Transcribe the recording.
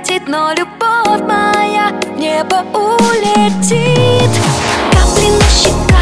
прилетит, но любовь моя в небо улетит. Капли на щеках.